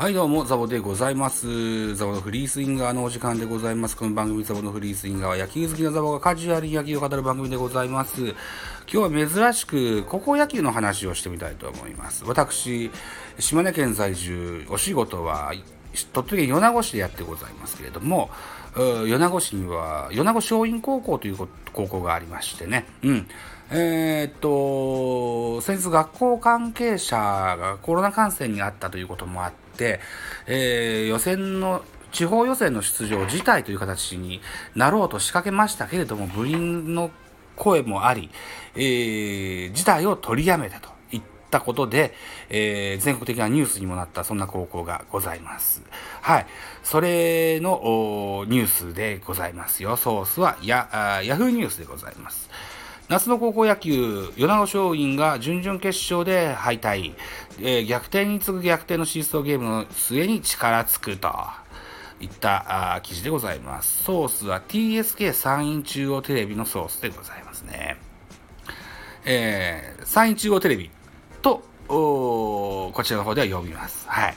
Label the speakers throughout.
Speaker 1: はいどうも、ザボでございます。ザボのフリースインガーのお時間でございます。この番組ザボのフリースインガーは野球好きなザボがカジュアルに野球を語る番組でございます。今日は珍しく高校野球の話をしてみたいと思います。私、島根県在住、お仕事は鳥取県米子市でやってございますけれども、米子市には米子松蔭高校という高校がありましてね、うん。えー、っと、先日学校関係者がコロナ感染にあったということもあって、えー、予選の地方予選の出場自体という形になろうと仕掛けましたけれども、部員の声もあり、えー、事態を取りやめたといったことで、えー、全国的なニュースにもなったそんな高校がございます。はい。それのニュースでございますよ。ソースはヤヤフーニュースでございます。夏の高校野球、米子松蔭が準々決勝で敗退、えー、逆転に次ぐ逆転のシーソーゲームの末に力つくといったあ記事でございます。ソースは TSK 山陰中央テレビのソースでございますね。えー、山陰中央テレビと、こちらの方では呼びます。はい。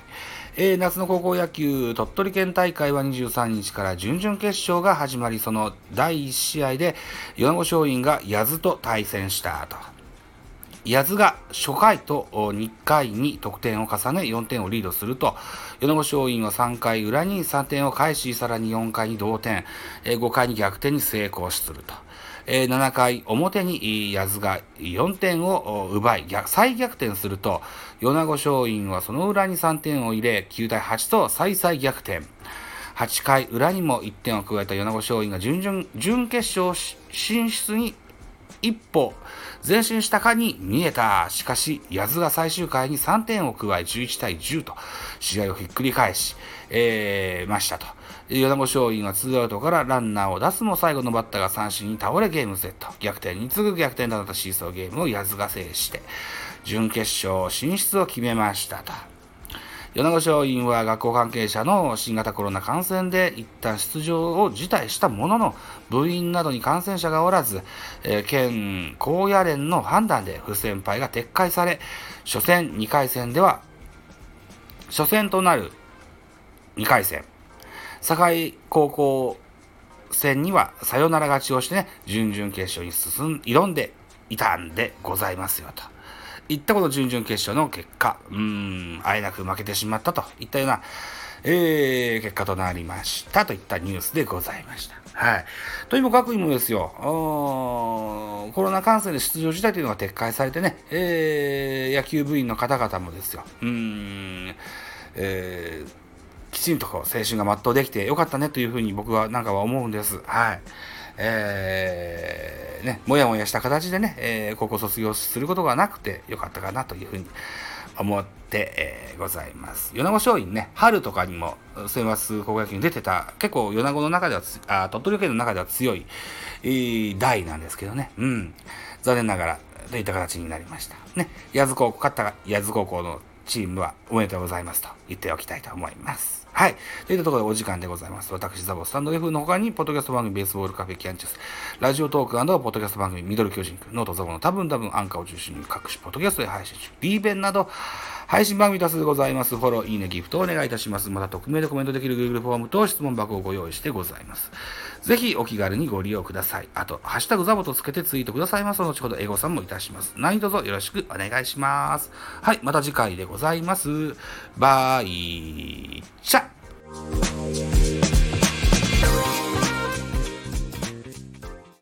Speaker 1: えー、夏の高校野球鳥取県大会は23日から準々決勝が始まり、その第1試合で米子松蔭が八津と対戦したと。八津が初回と2回に得点を重ね4点をリードすると、米子松蔭は3回裏に3点を返し、さらに4回に同点、5回に逆転に成功すると。7回表に八津が4点を奪い再逆転すると。米子松蔭はその裏に3点を入れ9対8と再々逆転。8回裏にも1点を加えた米子松蔭が準々準決勝進出に一歩前進したかに見えた。しかし、八津が最終回に3点を加え11対10と試合をひっくり返し、えー、ましたと。米子松蔭はツーアウトからランナーを出すも最後のバッターが三振に倒れゲームセット。逆転に次ぐ逆転となったシーソーゲームを八津が制して、準決勝進出を決めましたと。米子松蔭は学校関係者の新型コロナ感染で一旦出場を辞退したものの、部員などに感染者がおらず、えー、県高野連の判断で不戦敗が撤回され、初戦2回戦では、初戦となる2回戦、堺高校戦にはサヨナラ勝ちをしてね、準々決勝に進ん、挑んでいたんでございますよと。いったこの準々決勝の結果、うーん、あえなく負けてしまったといったような、えー、結果となりましたといったニュースでございました。はい。とにもかくにもですよ、コロナ感染で出場自体というのが撤回されてね、えー、野球部員の方々もですよ、うーん、えーきちんとこう青春が全うできてよかったねというふうに僕はなんかは思うんです。はい。えー、ね、もやもやした形でね、えー、高校卒業することがなくてよかったかなというふうに思って、えー、ございます。米子松蔭ね、春とかにも選抜高校野球に出てた、結構米子の中ではあ、鳥取県の中では強い、えー、代なんですけどね、うん。残念ながら、といった形になりました。ね、八津高校、勝った八津高校のチームはおめでとうございますと言っておきたいと思います。はい。といったところでお時間でございます。私、ザボスタンド F の他に、ポッドキャスト番組ベースボールカフェキャンチュス、ラジオトークポッドキャスト番組ミドル巨人くノートザボの多分多分アンカーを中心に各種ポッドキャストで配信中、B 弁など、配信番組多数ございます。フォロー、いいね、ギフトをお願いいたします。また、匿名でコメントできる Google フォームと質問箱をご用意してございます。ぜひ、お気軽にご利用ください。あと、ハッシュタグザボとつけてツイートくださいます後ほどエゴさんもいたします。何卒よろしくお願いします。はい、また次回でございます。バイチャ